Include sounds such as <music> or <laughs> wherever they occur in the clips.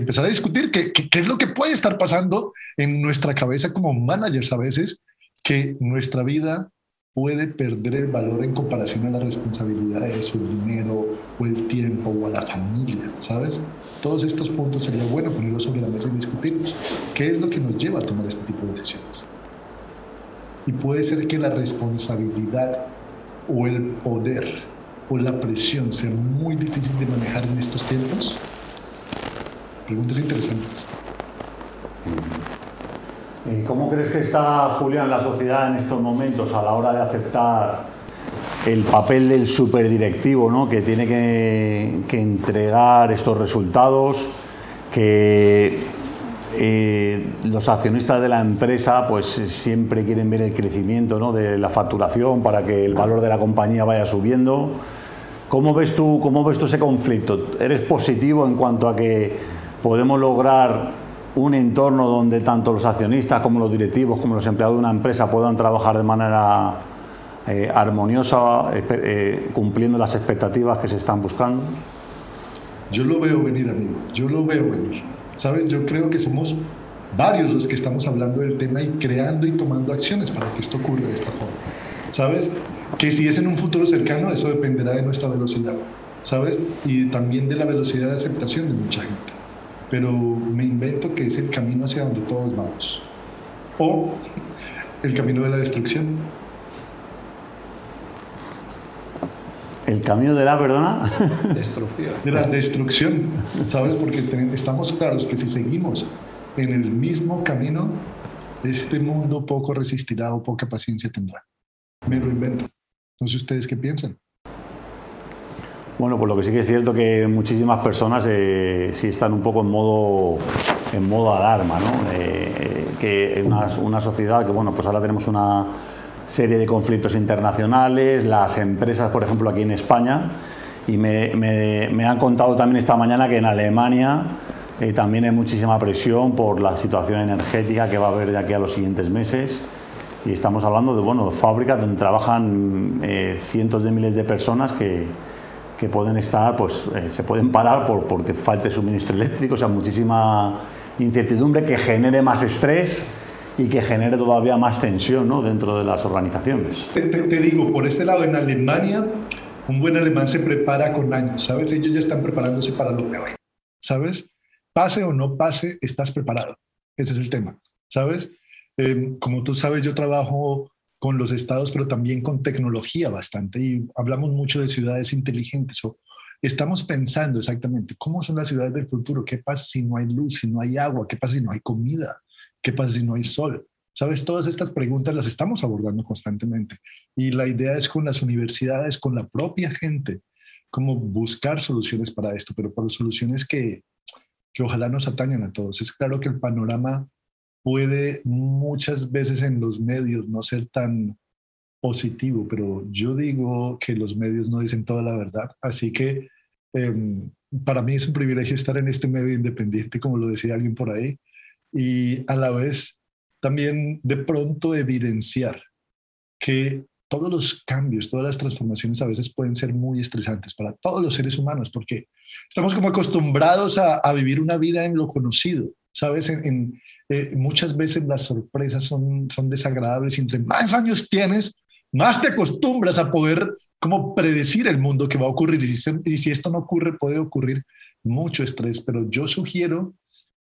empezar a discutir qué, qué, es lo que puede estar pasando en nuestra cabeza como managers a veces, que nuestra vida puede perder el valor en comparación a las responsabilidades o el dinero o el tiempo o a la familia, ¿sabes? Todos estos puntos sería bueno ponerlos sobre la mesa y discutirlos. ¿Qué es lo que nos lleva a tomar este tipo de decisiones? Y puede ser que la responsabilidad o el poder o la presión sea muy difícil de manejar en estos tiempos. Preguntas interesantes. ¿Cómo crees que está Julián la sociedad en estos momentos a la hora de aceptar el papel del superdirectivo, ¿no? que tiene que, entregar estos resultados, que eh, los accionistas de la empresa pues siempre quieren ver el crecimiento ¿no? de la facturación para que el valor de la compañía vaya subiendo. ¿Cómo ves tú, cómo ves tú ese conflicto? ¿Eres positivo en cuanto a que podemos lograr un entorno donde tanto los accionistas como los directivos como los empleados de una empresa puedan trabajar de manera eh, armoniosa, eh, cumpliendo las expectativas que se están buscando? Yo lo veo venir, amigo, yo lo veo venir. ¿Sabes? Yo creo que somos varios los que estamos hablando del tema y creando y tomando acciones para que esto ocurra de esta forma. ¿Sabes? Que si es en un futuro cercano, eso dependerá de nuestra velocidad, ¿sabes? Y también de la velocidad de aceptación de mucha gente. Pero me invento que es el camino hacia donde todos vamos. O el camino de la destrucción. El camino de la, perdona. Destrucción. De la destrucción, ¿sabes? Porque estamos claros que si seguimos en el mismo camino, este mundo poco resistirá o poca paciencia tendrá. Me lo invento. No sé ustedes qué piensan. Bueno, pues lo que sí que es cierto que muchísimas personas eh, sí están un poco en modo, en modo alarma, ¿no? Eh, que una, una sociedad que, bueno, pues ahora tenemos una serie de conflictos internacionales, las empresas, por ejemplo, aquí en España, y me, han contado también esta mañana que en Alemania eh, también hay muchísima presión por la situación energética que va a haber de aquí a los siguientes meses. Y estamos hablando de bueno, fábricas donde trabajan cientos de miles de personas que, que pueden estar, pues eh, se pueden parar por, porque falte suministro eléctrico, o sea, muchísima incertidumbre que genere más estrés y que genere todavía más tensión ¿no? dentro de las organizaciones. Te, digo, por este lado, en Alemania, un buen alemán se prepara con años, ¿sabes? Ellos ya están preparándose para lo peor, ¿sabes? Pase o no pase, estás preparado. Ese es el tema, ¿sabes? Em, como tú sabes, yo trabajo con los estados, pero también con tecnología bastante y hablamos mucho de ciudades inteligentes estamos pensando exactamente cómo son las ciudades del futuro, qué pasa si no hay luz, si no hay agua, qué pasa si no hay comida, ¿Qué pasa si no hay sol? Sabes, todas estas preguntas las estamos abordando constantemente. Y la idea es con las universidades, con la propia gente, cómo buscar soluciones para esto, pero para soluciones que, que ojalá nos atañan a todos. Es claro que el panorama puede muchas veces en los medios no ser tan positivo, pero yo digo que los medios no dicen toda la verdad. Así que em, para mí es un privilegio estar en este medio independiente, como lo decía alguien por ahí, y a la vez también de pronto evidenciar que todos los cambios, todas las transformaciones a veces pueden ser muy estresantes para todos los seres humanos, porque estamos como acostumbrados a, vivir una vida en lo conocido, ¿sabes? Eh, muchas veces las sorpresas son, son desagradables y entre más años tienes, más te acostumbras a poder como predecir el mundo que va a ocurrir. y si esto no ocurre, puede ocurrir mucho estrés, pero yo sugiero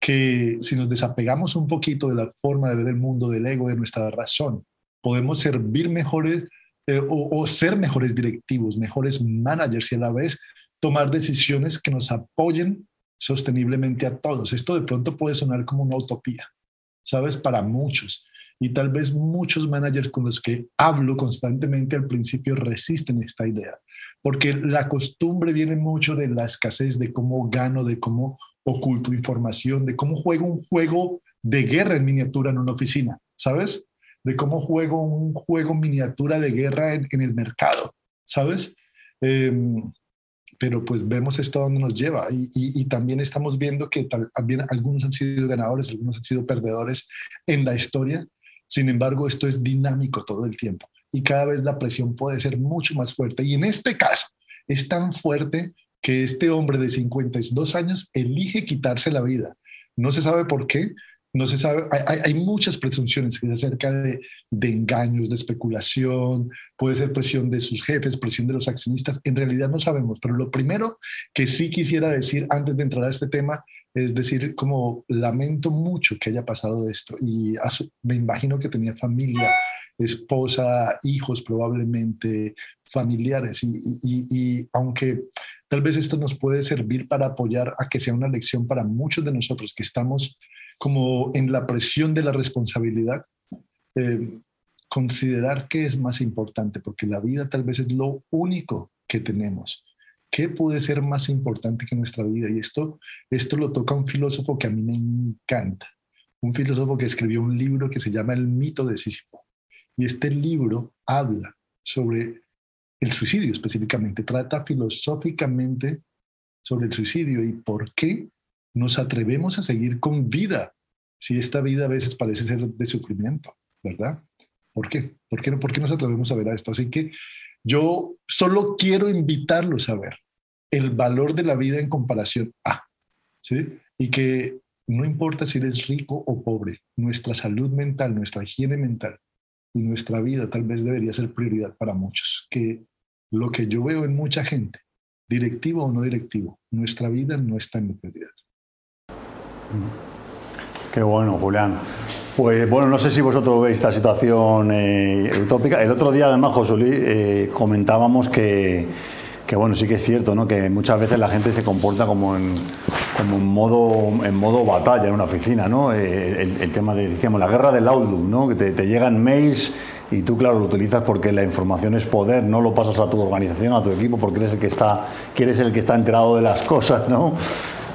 que si nos desapegamos un poquito de la forma de ver el mundo, del ego, de nuestra razón, podemos servir mejores eh, o, ser mejores directivos, mejores managers y a la vez tomar decisiones que nos apoyen sosteniblemente a todos. Esto de pronto puede sonar como una utopía, ¿sabes? Para muchos. Y tal vez muchos managers con los que hablo constantemente al principio resisten esta idea, porque la costumbre viene mucho de la escasez, de cómo gano, de cómo oculto información, de cómo juego un juego de guerra en miniatura en una oficina, ¿sabes? De cómo juego un juego miniatura de guerra en, el mercado, ¿sabes? Em, pero pues vemos esto a dónde nos lleva y, también estamos viendo que también algunos han sido ganadores, algunos han sido perdedores en la historia. Sin embargo, esto es dinámico todo el tiempo y cada vez la presión puede ser mucho más fuerte. Y en este caso es tan fuerte que este hombre de 52 años elige quitarse la vida. No se sabe por qué, no se sabe, hay, muchas presunciones acerca de, de, engaños, de especulación, puede ser presión de sus jefes, presión de los accionistas, en realidad no sabemos, pero lo primero que sí quisiera decir antes de entrar a este tema es decir, como lamento mucho que haya pasado esto y me imagino que tenía familia, esposa, hijos probablemente, familiares y, y aunque tal vez esto nos puede servir para apoyar a que sea una lección para muchos de nosotros que estamos como en la presión de la responsabilidad, eh, considerar qué es más importante, porque la vida tal vez es lo único que tenemos. ¿Qué puede ser más importante que nuestra vida? Y esto, esto lo toca un filósofo que a mí me encanta, un filósofo que escribió un libro que se llama El mito de Sísifo. Y este libro habla sobre el suicidio específicamente, trata filosóficamente sobre el suicidio y por qué nos atrevemos a seguir con vida si esta vida a veces parece ser de sufrimiento, ¿verdad? ¿Por qué? ¿Por qué, ¿Por qué nos atrevemos a ver a esto? Así que yo solo quiero invitarlos a ver el valor de la vida en comparación a, ¿sí? Y que no importa si eres rico o pobre, nuestra salud mental, nuestra higiene mental y nuestra vida tal vez debería ser prioridad para muchos. Que lo que yo veo en mucha gente, directivo o no directivo, nuestra vida no está en prioridad. Qué bueno, Julián. Pues bueno, no sé si vosotros veis esta situación eh, utópica. El otro día, además, José Luis, eh, comentábamos que, que, bueno, sí que es cierto, ¿no? Que muchas veces la gente se comporta como en, como en modo, en modo batalla en una oficina, ¿no? Eh, el, tema de, decíamos, la guerra del Outlook, ¿no? Que te, llegan mails y tú, claro, lo utilizas porque la información es poder, no lo pasas a tu organización, a tu equipo, porque eres el que está, eres el que está enterado de las cosas, ¿no?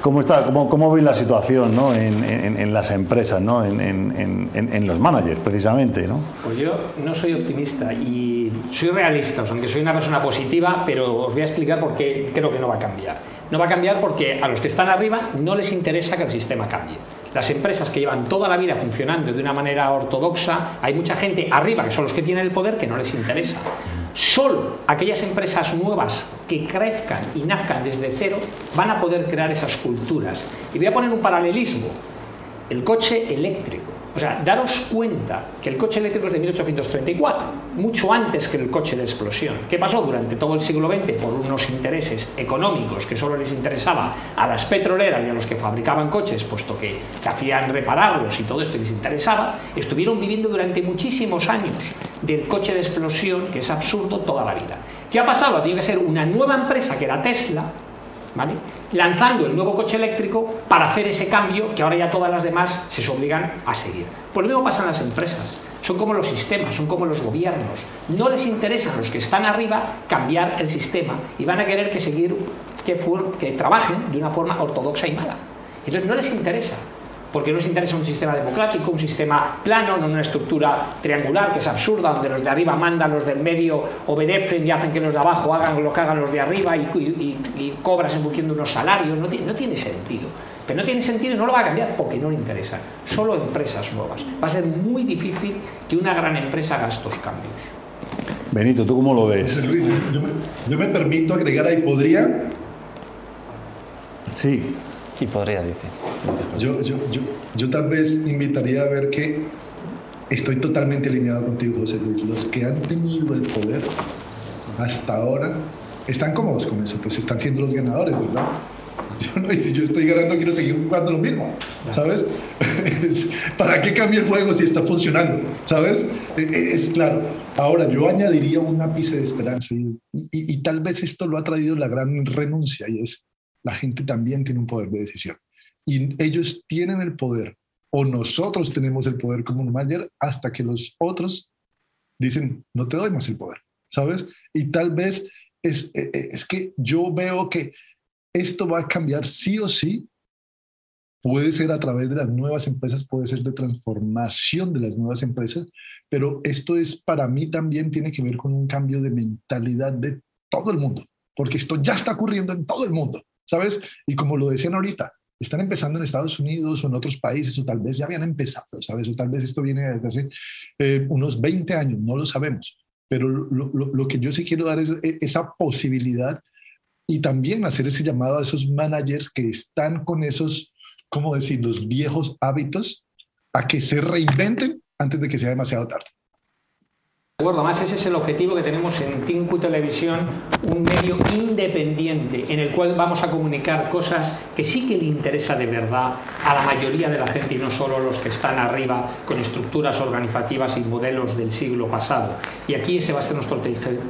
¿Cómo, está, cómo, cómo la situación ¿no? en, las empresas, ¿no? En, en, los managers, precisamente? ¿no? Pues yo no soy optimista y soy realista, aunque soy una persona positiva, pero os voy a explicar por qué creo que no va a cambiar. No va a cambiar porque a los que están arriba no les interesa que el sistema cambie. Las empresas que llevan toda la vida funcionando de una manera ortodoxa, hay mucha gente arriba, que son los que tienen el poder, que no les interesa. Solo aquellas empresas nuevas que crezcan y nazcan desde cero van a poder crear esas culturas. Y voy a poner un paralelismo. El coche eléctrico. O sea, daros cuenta que el coche eléctrico es de 1834, mucho antes que el coche de explosión. ¿Qué pasó durante todo el siglo XX por unos intereses económicos que solo les interesaba a las petroleras y a los que fabricaban coches, puesto que, hacían repararlos y todo esto les interesaba? Estuvieron viviendo durante muchísimos años del coche de explosión, que es absurdo toda la vida. ¿Qué ha pasado? Tiene que ser una nueva empresa que era Tesla, ¿vale? lanzando el nuevo coche eléctrico para hacer ese cambio que ahora ya todas las demás se obligan a seguir. Por lo mismo pasan las empresas. Son como los sistemas, son como los gobiernos. No les interesa a los que están arriba cambiar el sistema y van a querer que seguir que, que trabajen de una forma ortodoxa y mala. Entonces no les interesa porque no les interesa un sistema democrático, un sistema plano, no una estructura triangular que es absurda, donde los de arriba mandan, los del medio obedecen y hacen que los de abajo hagan lo que hagan los de arriba y, cobras en función de unos salarios. No, no tiene sentido. Pero no tiene sentido y no lo va a cambiar porque no le interesa. Solo empresas nuevas. Va a ser muy difícil que una gran empresa haga estos cambios. Benito, ¿tú cómo lo ves? yo me permito agregar ahí, ¿podría? Sí. Y podría, dice. Yo, yo, yo, yo tal vez invitaría a ver que estoy totalmente alineado contigo, José Luis. Los que han tenido el poder hasta ahora están cómodos con eso, pues están siendo los ganadores, ¿verdad? Y si yo estoy ganando, quiero seguir jugando lo mismo, ¿sabes? <laughs> ¿Para qué cambia el juego si está funcionando? ¿Sabes? E, e, es, claro. Ahora, yo añadiría un ápice de esperanza y, y, tal vez esto lo ha traído la gran renuncia y es la gente también tiene un poder de decisión. Y ellos tienen el poder, o nosotros tenemos el poder como un manager, hasta que los otros dicen, no te doy más el poder, ¿sabes? Y tal vez es, e, e, es que yo veo que esto va a cambiar sí o sí. Puede ser a través de las nuevas empresas, puede ser de transformación de las nuevas empresas, pero esto es para mí también tiene que ver con un cambio de mentalidad de todo el mundo, porque esto ya está ocurriendo en todo el mundo. ¿sabes? Y como lo decían ahorita, están empezando en Estados Unidos o en otros países, o tal vez ya habían empezado, ¿sabes? O tal vez esto viene desde hace eh, unos 20 años, no lo sabemos. Pero lo, lo, que yo sí quiero dar es e, esa posibilidad y también hacer ese llamado a esos managers que están con esos, ¿cómo decir?, los viejos hábitos a que se reinventen antes de que sea demasiado tarde. De acuerdo, más ese es el objetivo que tenemos en Tinku Televisión, un medio independiente en el cual vamos a comunicar cosas que sí que le interesa de verdad a la mayoría de la gente y no solo los que están arriba con estructuras organizativas y modelos del siglo pasado. Y aquí ese va a ser nuestro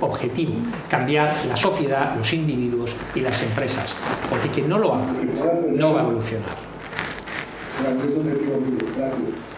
objetivo, cambiar la sociedad, los individuos y las empresas, porque quien no lo haga no va a evolucionar. Gracias.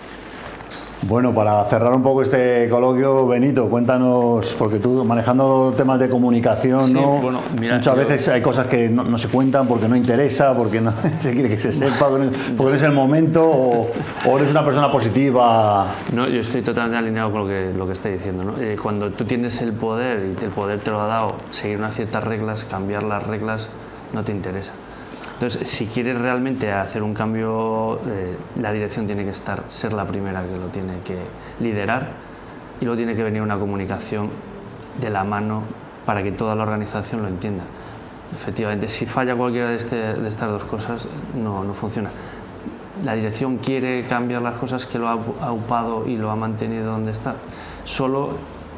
Bueno, para cerrar un poco este coloquio, Benito, cuéntanos, porque tú manejando temas de comunicación, ¿no? muchas veces hay cosas que no, se cuentan porque no interesa, porque no <laughs> se quiere que se sepa, porque no es el momento, o, eres una persona positiva. No, yo estoy totalmente alineado con lo que, lo que estoy diciendo. ¿no? Eh, cuando tú tienes el poder y el poder te lo ha dado, seguir unas ciertas reglas, cambiar las reglas, no te interesa. Entonces, si quieres realmente hacer un cambio, eh, la dirección tiene que estar, ser la primera que lo tiene que liderar y luego tiene que venir una comunicación de la mano para que toda la organización lo entienda. Efectivamente, si falla cualquiera de, este, de estas dos cosas, no, no, funciona. La dirección quiere cambiar las cosas que lo ha upado y lo ha mantenido donde está. Solo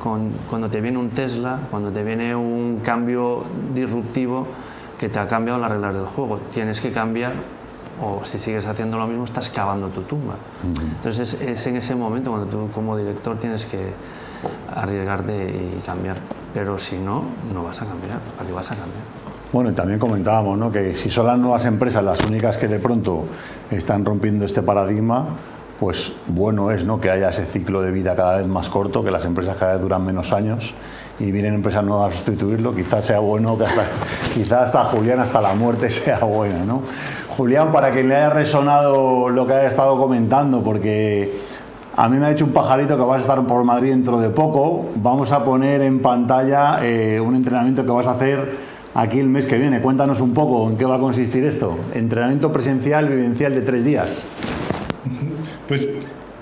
con, cuando te viene un Tesla, cuando te viene un cambio disruptivo, que te ha cambiado las reglas del juego. Tienes que cambiar o si sigues haciendo lo mismo estás cavando tu tumba. Entonces es, en ese momento cuando tú como director tienes que arriesgarte y cambiar. Pero si no, no vas a cambiar. ¿Para qué vas a cambiar? Bueno, y también comentábamos ¿no? que si son las nuevas empresas las únicas que de pronto están rompiendo este paradigma, pues bueno es ¿no? que haya ese ciclo de vida cada vez más corto, que las empresas cada vez duran menos años y vienen empresas nuevas a sustituirlo, quizás sea bueno que hasta, quizás hasta Julián, hasta la muerte <laughs> sea buena, ¿no? Julián, para que le haya resonado lo que haya estado comentando, porque a mí me ha hecho un pajarito que vas a estar por Madrid dentro de poco, vamos a poner en pantalla eh, un entrenamiento que vas a hacer aquí el mes que viene. Cuéntanos un poco en qué va a consistir esto. Entrenamiento presencial, vivencial de tres días. Pues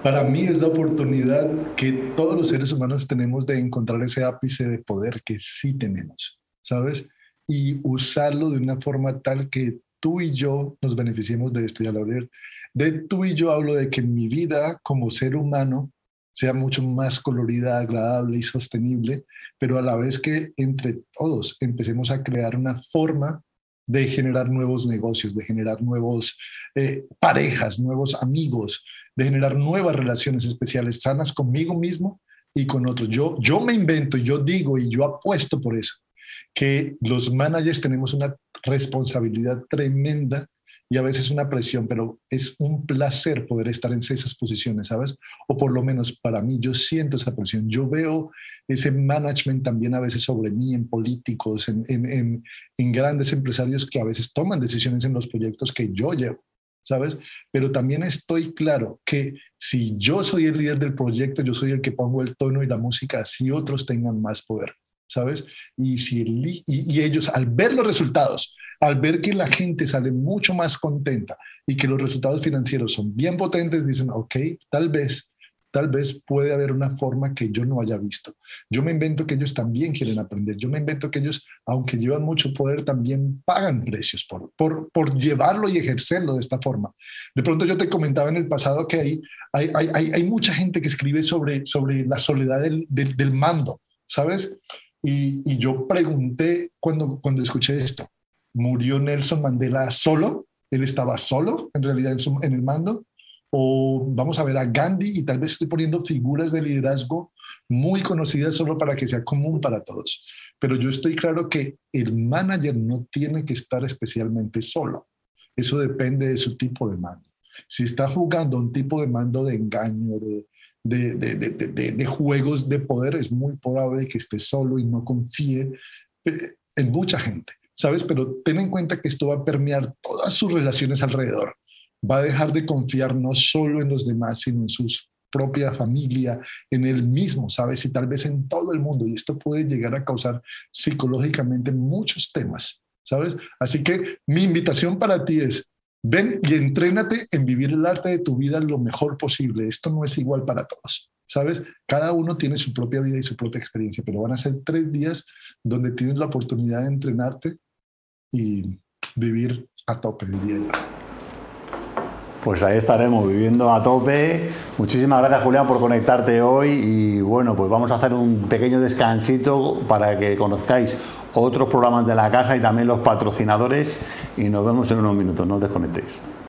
para mí es la oportunidad que todos los seres humanos tenemos de encontrar ese ápice de poder que sí tenemos, ¿sabes? Y usarlo de una forma tal que tú y yo nos beneficiemos de esto. Y al hablar de tú y yo hablo de que mi vida como ser humano sea mucho más colorida, agradable y sostenible, pero a la vez que entre todos empecemos a crear una forma de generar nuevos negocios, de generar nuevos eh, parejas, nuevos amigos, de generar nuevas relaciones especiales sanas conmigo mismo y con otros. Yo, yo me invento, yo digo y yo apuesto por eso, que los managers tenemos una responsabilidad tremenda y a veces una presión, pero es un placer poder estar en esas posiciones, ¿sabes? O por lo menos para mí, yo siento esa presión. Yo veo ese management también a veces sobre mí en políticos, en, en, grandes empresarios que a veces toman decisiones en los proyectos que yo llevo. ¿sabes? Pero también estoy claro que si yo soy el líder del proyecto, yo soy el que pongo el tono y la música, así otros tengan más poder, ¿sabes? Y, si y, y ellos al ver los resultados, al ver que la gente sale mucho más contenta y que los resultados financieros son bien potentes, dicen, ok, tal vez, tal vez puede haber una forma que yo no haya visto. Yo me invento que ellos también quieren aprender. Yo me invento que ellos, aunque llevan mucho poder, también pagan precios por, por, por llevarlo y ejercerlo de esta forma. De pronto yo te comentaba en el pasado que hay, hay, hay, hay mucha gente que escribe sobre, sobre la soledad del, del, del mando, ¿sabes? Y, yo pregunté cuando, cuando escuché esto, murió Nelson Mandela solo, él estaba solo en realidad en, el mando, o vamos a ver a Gandhi y tal vez estoy poniendo figuras de liderazgo muy conocidas solo para que sea común para todos. Pero yo estoy claro que el manager no tiene que estar especialmente solo. Eso depende de su tipo de mando. Si está jugando un tipo de mando de engaño, de, de, de, de, juegos de poder, es muy probable que esté solo y no confíe eh, en mucha gente. ¿sabes? Pero ten en cuenta que esto va a permear todas sus relaciones alrededor. Va a dejar de confiar no solo en los demás, sino en su propia familia, en él mismo, ¿sabes? Y tal vez en todo el mundo. Y esto puede llegar a causar psicológicamente muchos temas, ¿sabes? Así que mi invitación para ti es, ven y entrénate en vivir el arte de tu vida lo mejor posible. Esto no es igual para todos. ¿sabes? Cada uno tiene su propia vida y su propia experiencia, pero van a ser tres días donde tienes la oportunidad de entrenarte y vivir a tope, diría yo. Pues ahí estaremos viviendo a tope. Muchísimas gracias Julián por conectarte hoy y bueno, pues vamos a hacer un pequeño descansito para que conozcáis otros programas de la casa y también los patrocinadores y nos vemos en unos minutos, no desconectéis.